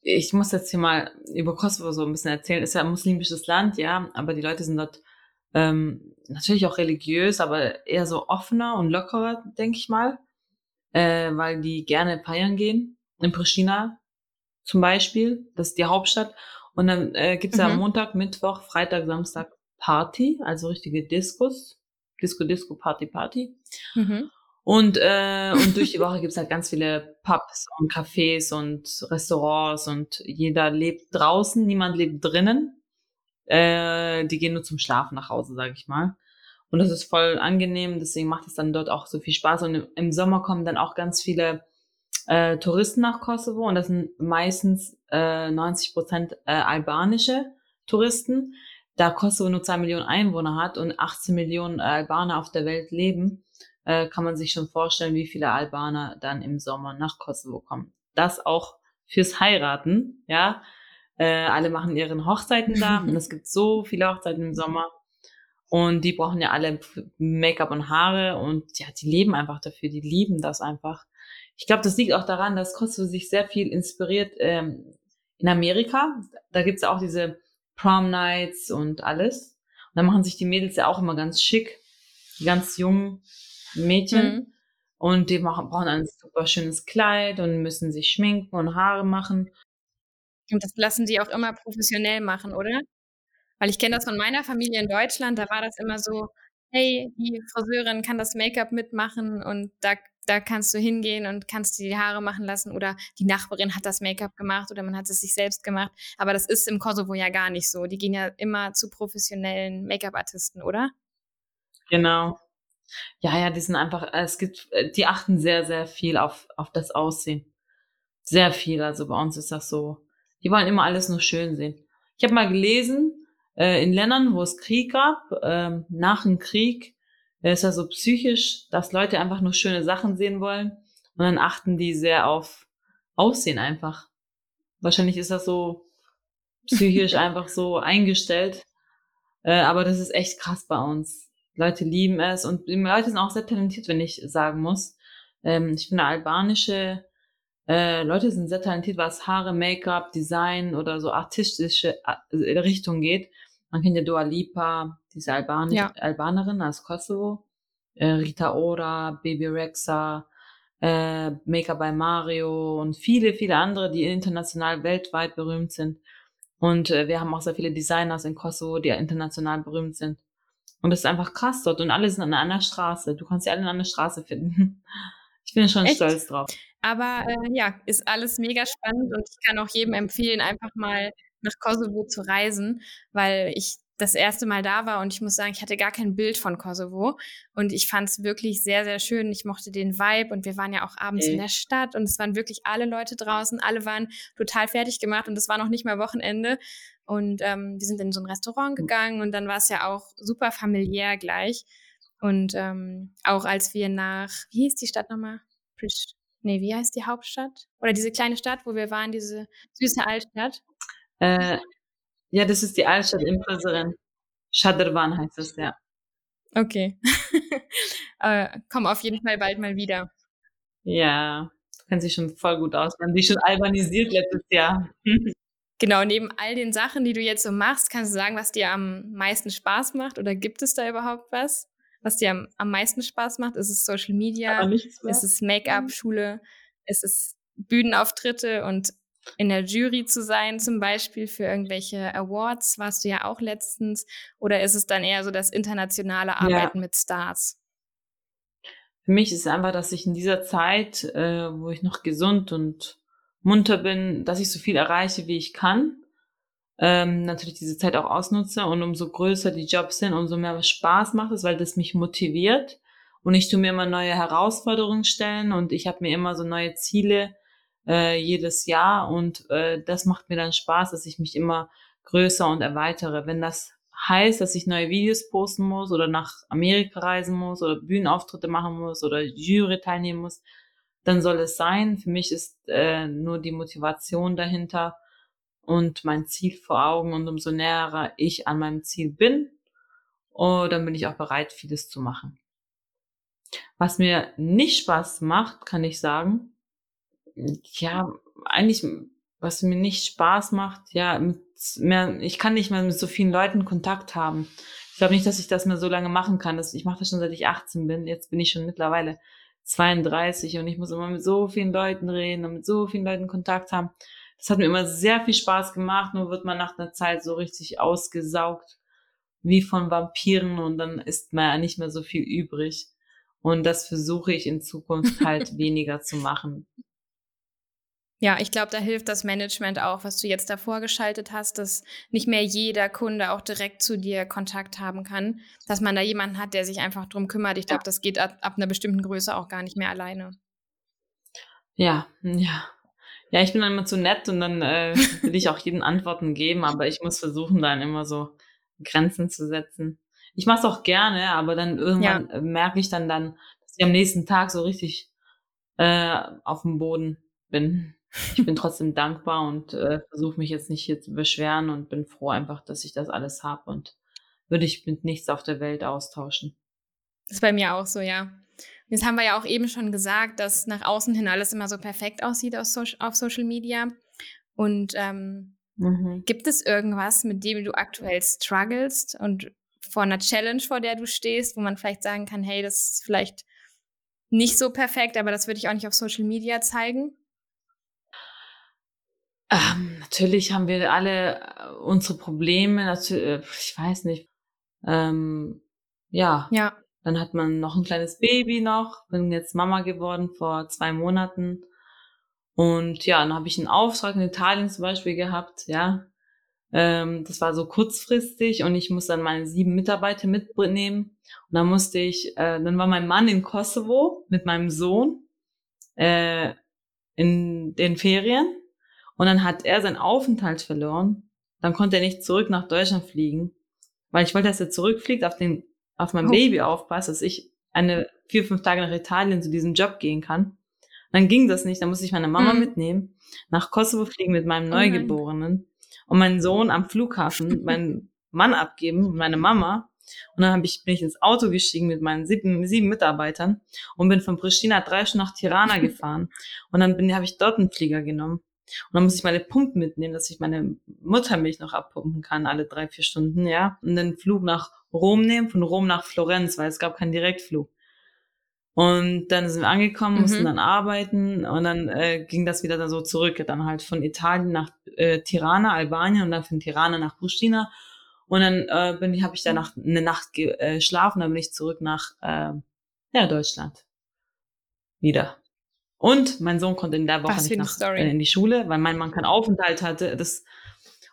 Ich muss jetzt hier mal über Kosovo so ein bisschen erzählen. Ist ja ein muslimisches Land, ja, aber die Leute sind dort ähm, natürlich auch religiös, aber eher so offener und lockerer, denke ich mal, äh, weil die gerne feiern gehen. In Pristina zum Beispiel, das ist die Hauptstadt. Und dann äh, gibt's mhm. ja Montag, Mittwoch, Freitag, Samstag Party, also richtige Discos. Disco, Disco, Party, Party. Mhm. Und, äh, und durch die Woche gibt's halt ganz viele Pubs und Cafés und Restaurants und jeder lebt draußen, niemand lebt drinnen. Äh, die gehen nur zum Schlafen nach Hause, sage ich mal. Und das ist voll angenehm, deswegen macht es dann dort auch so viel Spaß. Und im, im Sommer kommen dann auch ganz viele äh, Touristen nach Kosovo und das sind meistens äh, 90 Prozent äh, albanische Touristen. Da Kosovo nur zwei Millionen Einwohner hat und 18 Millionen Albaner auf der Welt leben, äh, kann man sich schon vorstellen, wie viele Albaner dann im Sommer nach Kosovo kommen. Das auch fürs Heiraten, ja. Äh, alle machen ihren Hochzeiten da und es gibt so viele Hochzeiten im Sommer. Und die brauchen ja alle Make-up und Haare und ja, die leben einfach dafür, die lieben das einfach. Ich glaube, das liegt auch daran, dass Kosovo sich sehr viel inspiriert ähm, in Amerika. Da gibt's auch diese Prom Nights und alles. Und da machen sich die Mädels ja auch immer ganz schick, die ganz jungen Mädchen. Mhm. Und die machen, brauchen ein super schönes Kleid und müssen sich schminken und Haare machen. Und das lassen die auch immer professionell machen, oder? Weil ich kenne das von meiner Familie in Deutschland, da war das immer so, hey, die Friseurin kann das Make-up mitmachen und da, da kannst du hingehen und kannst dir die Haare machen lassen oder die Nachbarin hat das Make-up gemacht oder man hat es sich selbst gemacht. Aber das ist im Kosovo ja gar nicht so. Die gehen ja immer zu professionellen Make-up-Artisten, oder? Genau. Ja, ja, die sind einfach, es gibt, äh, die achten sehr, sehr viel auf, auf das Aussehen. Sehr viel. Also bei uns ist das so. Die wollen immer alles nur schön sehen. Ich habe mal gelesen, äh, in Ländern, wo es Krieg gab, äh, nach dem Krieg, äh, ist das so psychisch, dass Leute einfach nur schöne Sachen sehen wollen. Und dann achten die sehr auf Aussehen einfach. Wahrscheinlich ist das so psychisch einfach so eingestellt. Äh, aber das ist echt krass bei uns. Leute lieben es und die Leute sind auch sehr talentiert, wenn ich sagen muss. Ähm, ich finde albanische äh, Leute sind sehr talentiert, was Haare, Make-up, Design oder so artistische äh, Richtung geht. Man kennt ja Dua Lipa, diese Albani ja. Albanerin aus Kosovo, äh, Rita Ora, Baby Rexa, äh, Make-up by Mario und viele, viele andere, die international weltweit berühmt sind. Und äh, wir haben auch sehr viele Designers in Kosovo, die international berühmt sind. Und das ist einfach krass dort. Und alle sind an einer Straße. Du kannst sie alle an einer Straße finden. Ich bin schon Echt? stolz drauf. Aber äh, ja, ist alles mega spannend und ich kann auch jedem empfehlen, einfach mal nach Kosovo zu reisen, weil ich das erste Mal da war und ich muss sagen, ich hatte gar kein Bild von Kosovo und ich fand es wirklich sehr, sehr schön. Ich mochte den Vibe und wir waren ja auch abends okay. in der Stadt und es waren wirklich alle Leute draußen, alle waren total fertig gemacht und es war noch nicht mal Wochenende und ähm, wir sind in so ein Restaurant hm. gegangen und dann war es ja auch super familiär gleich. Und ähm, auch als wir nach, wie hieß die Stadt nochmal? Prish, nee, wie heißt die Hauptstadt? Oder diese kleine Stadt, wo wir waren, diese süße Altstadt? Äh, ja, das ist die Altstadt in Präseren. Shaderwan heißt es, ja. Okay. äh, komm auf jeden Fall bald mal wieder. Ja, du kennst dich schon voll gut aus. Wir haben dich schon albanisiert letztes Jahr. Genau, neben all den Sachen, die du jetzt so machst, kannst du sagen, was dir am meisten Spaß macht oder gibt es da überhaupt was, was dir am, am meisten Spaß macht? Ist es Social Media? Ist es Make-up, mhm. Schule? Ist es Bühnenauftritte und in der Jury zu sein, zum Beispiel für irgendwelche Awards, warst du ja auch letztens, oder ist es dann eher so das internationale Arbeiten ja. mit Stars? Für mich ist es einfach, dass ich in dieser Zeit, äh, wo ich noch gesund und munter bin, dass ich so viel erreiche, wie ich kann. Ähm, natürlich diese Zeit auch ausnutze und umso größer die Jobs sind, umso mehr Spaß macht es, weil das mich motiviert und ich tue mir immer neue Herausforderungen stellen und ich habe mir immer so neue Ziele äh, jedes Jahr und äh, das macht mir dann Spaß, dass ich mich immer größer und erweitere. Wenn das heißt, dass ich neue Videos posten muss oder nach Amerika reisen muss oder Bühnenauftritte machen muss oder Jury teilnehmen muss, dann soll es sein. Für mich ist äh, nur die Motivation dahinter und mein Ziel vor Augen und umso näher ich an meinem Ziel bin, oh, dann bin ich auch bereit, vieles zu machen. Was mir nicht Spaß macht, kann ich sagen, ja, eigentlich, was mir nicht Spaß macht, ja, mehr, ich kann nicht mehr mit so vielen Leuten Kontakt haben. Ich glaube nicht, dass ich das mehr so lange machen kann. Das, ich mache das schon seit ich 18 bin. Jetzt bin ich schon mittlerweile 32 und ich muss immer mit so vielen Leuten reden und mit so vielen Leuten Kontakt haben. Das hat mir immer sehr viel Spaß gemacht, nur wird man nach einer Zeit so richtig ausgesaugt wie von Vampiren und dann ist man ja nicht mehr so viel übrig. Und das versuche ich in Zukunft halt weniger zu machen. Ja, ich glaube, da hilft das Management auch, was du jetzt davor geschaltet hast, dass nicht mehr jeder Kunde auch direkt zu dir Kontakt haben kann, dass man da jemanden hat, der sich einfach drum kümmert. Ich glaube, das geht ab, ab, einer bestimmten Größe auch gar nicht mehr alleine. Ja, ja. Ja, ich bin dann immer zu nett und dann äh, will ich auch jeden Antworten geben, aber ich muss versuchen, dann immer so Grenzen zu setzen. Ich mache es auch gerne, aber dann irgendwann ja. merke ich dann dann, dass ich am nächsten Tag so richtig äh, auf dem Boden bin. Ich bin trotzdem dankbar und äh, versuche mich jetzt nicht hier zu beschweren und bin froh einfach, dass ich das alles habe und würde ich mit nichts auf der Welt austauschen. Das ist bei mir auch so, ja. Jetzt haben wir ja auch eben schon gesagt, dass nach außen hin alles immer so perfekt aussieht auf, so auf Social Media. Und ähm, mhm. gibt es irgendwas, mit dem du aktuell strugglest und vor einer Challenge, vor der du stehst, wo man vielleicht sagen kann, hey, das ist vielleicht nicht so perfekt, aber das würde ich auch nicht auf Social Media zeigen? Ähm, natürlich haben wir alle äh, unsere Probleme, natürlich, äh, ich weiß nicht. Ähm, ja. Ja. Dann hat man noch ein kleines Baby noch, bin jetzt Mama geworden vor zwei Monaten. Und ja, dann habe ich einen Auftrag in Italien zum Beispiel gehabt, ja. Ähm, das war so kurzfristig und ich musste dann meine sieben Mitarbeiter mitnehmen. Und dann musste ich, äh, dann war mein Mann in Kosovo mit meinem Sohn äh, in den Ferien und dann hat er seinen Aufenthalt verloren. Dann konnte er nicht zurück nach Deutschland fliegen, weil ich wollte, dass er zurückfliegt, auf den, auf mein oh. Baby aufpasst, dass ich eine vier, fünf Tage nach Italien zu diesem Job gehen kann. Dann ging das nicht, dann musste ich meine Mama mhm. mitnehmen, nach Kosovo fliegen mit meinem oh Neugeborenen oh und meinen Sohn am Flughafen, meinen Mann abgeben und meine Mama. Und dann hab ich, bin ich ins Auto gestiegen mit meinen sieben, sieben Mitarbeitern und bin von Pristina drei Stunden nach Tirana gefahren. Und dann habe ich dort einen Flieger genommen. Und dann muss ich meine Pumpen mitnehmen, dass ich meine Muttermilch noch abpumpen kann, alle drei, vier Stunden, ja. Und den Flug nach Rom nehmen, von Rom nach Florenz, weil es gab keinen Direktflug. Und dann sind wir angekommen, mhm. mussten dann arbeiten und dann äh, ging das wieder dann so zurück, dann halt von Italien nach äh, Tirana, Albanien und dann von Tirana nach Pristina. Und dann äh, bin ich, habe ich da nach, eine Nacht geschlafen, äh, dann bin ich zurück nach äh, ja, Deutschland. Wieder. Und mein Sohn konnte in der Woche nicht nach, äh, in die Schule, weil mein Mann keinen Aufenthalt hatte. Das,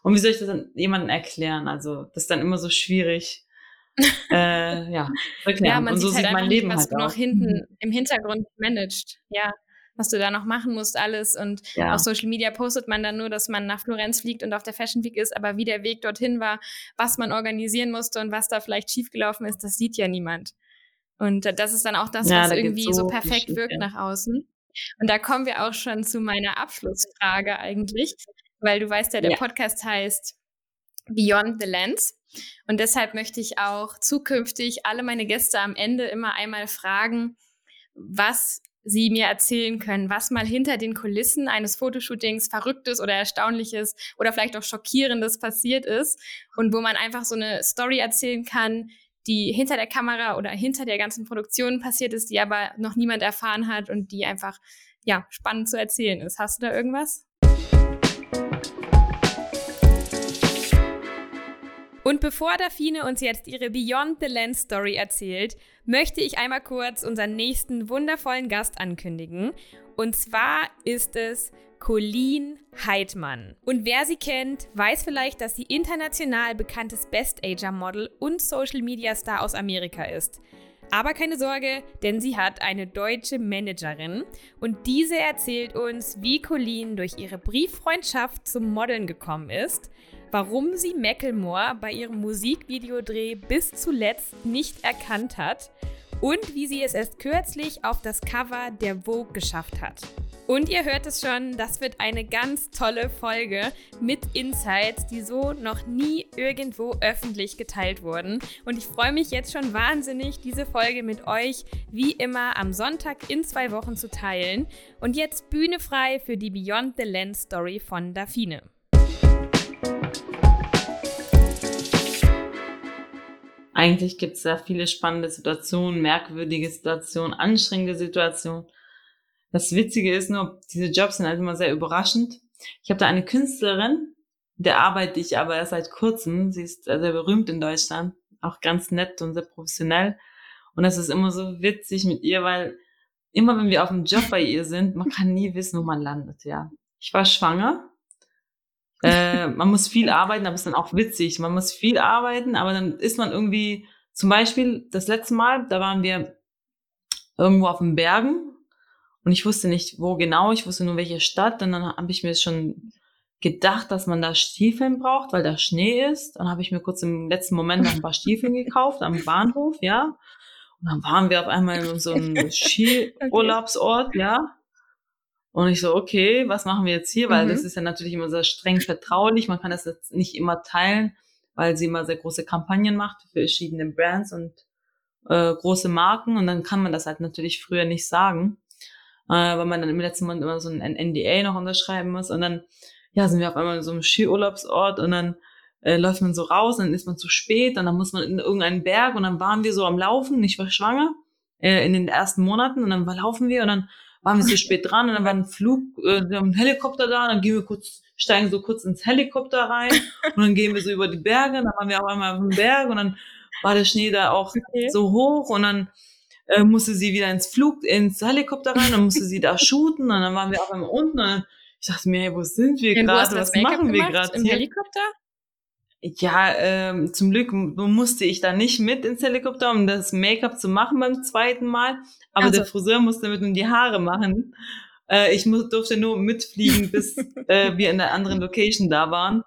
und wie soll ich das dann jemandem erklären? Also, das ist dann immer so schwierig. äh, ja, erklären. Ja, man und so sieht, halt sieht mein Leben was halt du noch hinten im Hintergrund managst. Ja, was du da noch machen musst, alles. Und ja. auf Social Media postet man dann nur, dass man nach Florenz fliegt und auf der Fashion Week ist, aber wie der Weg dorthin war, was man organisieren musste und was da vielleicht schiefgelaufen ist, das sieht ja niemand. Und das ist dann auch das, ja, was da irgendwie so, so perfekt wirkt nach außen. Und da kommen wir auch schon zu meiner Abschlussfrage eigentlich, weil du weißt ja, der ja. Podcast heißt Beyond the Lens. Und deshalb möchte ich auch zukünftig alle meine Gäste am Ende immer einmal fragen, was sie mir erzählen können, was mal hinter den Kulissen eines Fotoshootings Verrücktes oder Erstaunliches oder vielleicht auch Schockierendes passiert ist und wo man einfach so eine Story erzählen kann, die hinter der Kamera oder hinter der ganzen Produktion passiert ist, die aber noch niemand erfahren hat und die einfach ja spannend zu erzählen ist. Hast du da irgendwas? Und bevor Daphine uns jetzt ihre Beyond the Lens Story erzählt, möchte ich einmal kurz unseren nächsten wundervollen Gast ankündigen. Und zwar ist es Colleen Heidmann. Und wer sie kennt, weiß vielleicht, dass sie international bekanntes Best-Ager-Model und Social-Media-Star aus Amerika ist. Aber keine Sorge, denn sie hat eine deutsche Managerin und diese erzählt uns, wie Colleen durch ihre Brieffreundschaft zum Modeln gekommen ist, warum sie Macklemore bei ihrem Musikvideodreh bis zuletzt nicht erkannt hat und wie sie es erst kürzlich auf das Cover der Vogue geschafft hat. Und ihr hört es schon, das wird eine ganz tolle Folge mit Insights, die so noch nie irgendwo öffentlich geteilt wurden. Und ich freue mich jetzt schon wahnsinnig, diese Folge mit euch wie immer am Sonntag in zwei Wochen zu teilen. Und jetzt Bühne frei für die Beyond the Lens Story von Daphine. Eigentlich gibt es da viele spannende Situationen, merkwürdige Situationen, anstrengende Situationen. Das Witzige ist nur, diese Jobs sind halt immer sehr überraschend. Ich habe da eine Künstlerin, der arbeite ich aber erst seit kurzem. Sie ist sehr berühmt in Deutschland, auch ganz nett und sehr professionell. Und das ist immer so witzig mit ihr, weil immer wenn wir auf dem Job bei ihr sind, man kann nie wissen, wo man landet, ja. Ich war schwanger. Äh, man muss viel arbeiten, aber es ist dann auch witzig. Man muss viel arbeiten, aber dann ist man irgendwie, zum Beispiel das letzte Mal, da waren wir irgendwo auf den Bergen und ich wusste nicht, wo genau, ich wusste nur welche Stadt. Und dann habe ich mir schon gedacht, dass man da Stiefeln braucht, weil da Schnee ist. Dann habe ich mir kurz im letzten Moment noch ein paar Stiefeln gekauft am Bahnhof, ja. Und dann waren wir auf einmal in so einem Skiurlaubsort, okay. ja. Und ich so, okay, was machen wir jetzt hier? Weil mhm. das ist ja natürlich immer sehr streng vertraulich. Man kann das jetzt nicht immer teilen, weil sie immer sehr große Kampagnen macht für verschiedene Brands und äh, große Marken. Und dann kann man das halt natürlich früher nicht sagen äh, weil man dann im letzten Monat immer so ein NDA noch unterschreiben muss. Und dann, ja, sind wir auf einmal in so einem Skiurlaubsort und dann äh, läuft man so raus, und dann ist man zu spät und dann muss man in irgendeinen Berg und dann waren wir so am Laufen, ich war schwanger äh, in den ersten Monaten und dann laufen wir und dann waren wir zu spät dran und dann war ein Flug, äh, ein Helikopter da und dann gehen wir kurz, steigen so kurz ins Helikopter rein und dann gehen wir so über die Berge, und dann waren wir auf einmal auf dem Berg und dann war der Schnee da auch okay. so hoch und dann äh, musste sie wieder ins Flug, ins Helikopter rein, dann musste sie da shooten und dann waren wir auf einmal unten und ich dachte mir, hey, wo sind wir gerade? Was machen wir gerade Im Helikopter? Ja, ähm, zum Glück musste ich da nicht mit ins Helikopter, um das Make-up zu machen beim zweiten Mal. Aber also. der Friseur musste mit um die Haare machen. Äh, ich muss, durfte nur mitfliegen, bis äh, wir in der anderen Location da waren.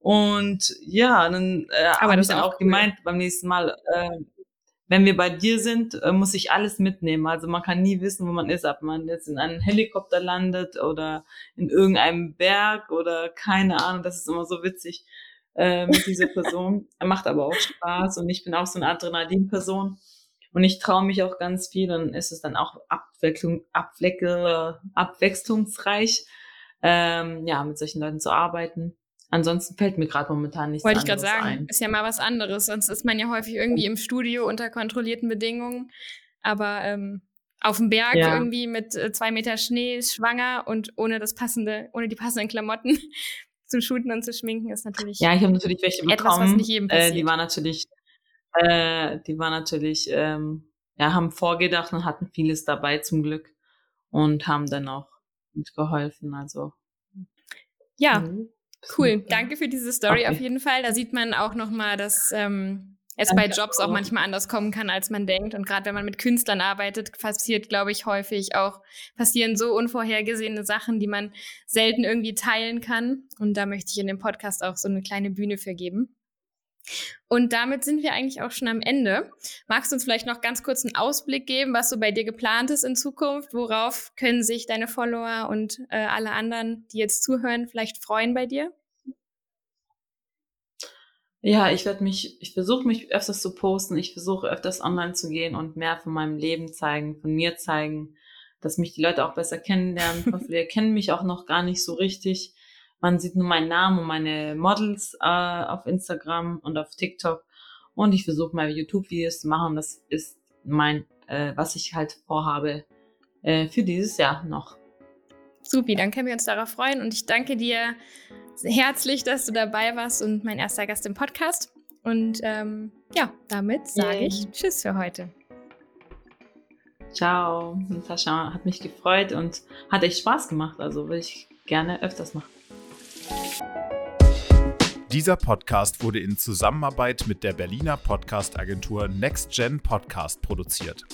Und ja, dann äh, habe ich dann auch cool. gemeint beim nächsten Mal, äh, wenn wir bei dir sind, äh, muss ich alles mitnehmen. Also man kann nie wissen, wo man ist, ob man jetzt in einem Helikopter landet oder in irgendeinem Berg oder keine Ahnung. Das ist immer so witzig äh, mit dieser Person. er macht aber auch Spaß und ich bin auch so eine Adrenalin-Person. Und ich traue mich auch ganz viel und ist es dann auch Abwechslung, Abwechsel, abwechslungsreich, ähm, ja, mit solchen Leuten zu arbeiten. Ansonsten fällt mir gerade momentan nichts Wollte ich gerade sagen, ein. ist ja mal was anderes. Sonst ist man ja häufig irgendwie im Studio unter kontrollierten Bedingungen. Aber ähm, auf dem Berg ja. irgendwie mit äh, zwei Meter Schnee, schwanger und ohne das passende, ohne die passenden Klamotten zu shooten und zu schminken ist natürlich. Ja, ich habe natürlich welche bekommen. Etwas, was nicht jedem passiert. Äh, die war natürlich, äh, die war natürlich, ähm, ja, haben vorgedacht und hatten vieles dabei zum Glück und haben dann auch mitgeholfen. Also ja. Mhm. Cool, danke für diese Story okay. auf jeden Fall. Da sieht man auch nochmal, dass ähm, es bei Jobs auch manchmal anders kommen kann, als man denkt. Und gerade wenn man mit Künstlern arbeitet, passiert, glaube ich, häufig auch, passieren so unvorhergesehene Sachen, die man selten irgendwie teilen kann. Und da möchte ich in dem Podcast auch so eine kleine Bühne für geben. Und damit sind wir eigentlich auch schon am Ende. Magst du uns vielleicht noch ganz kurz einen Ausblick geben, was so bei dir geplant ist in Zukunft? Worauf können sich deine Follower und äh, alle anderen, die jetzt zuhören, vielleicht freuen bei dir? Ja, ich werde mich, ich versuche mich öfters zu posten, ich versuche öfters online zu gehen und mehr von meinem Leben zeigen, von mir zeigen, dass mich die Leute auch besser kennenlernen. Viele kennen mich auch noch gar nicht so richtig. Man sieht nur meinen Namen und meine Models äh, auf Instagram und auf TikTok. Und ich versuche mal YouTube-Videos zu machen. Das ist mein, äh, was ich halt vorhabe äh, für dieses Jahr noch. Supi, dann können wir uns darauf freuen. Und ich danke dir herzlich, dass du dabei warst und mein erster Gast im Podcast. Und ähm, ja, damit sage ich Tschüss für heute. Ciao, Natascha, hat mich gefreut und hat echt Spaß gemacht. Also will ich gerne öfters machen. Dieser Podcast wurde in Zusammenarbeit mit der Berliner Podcast-Agentur NextGen Podcast produziert.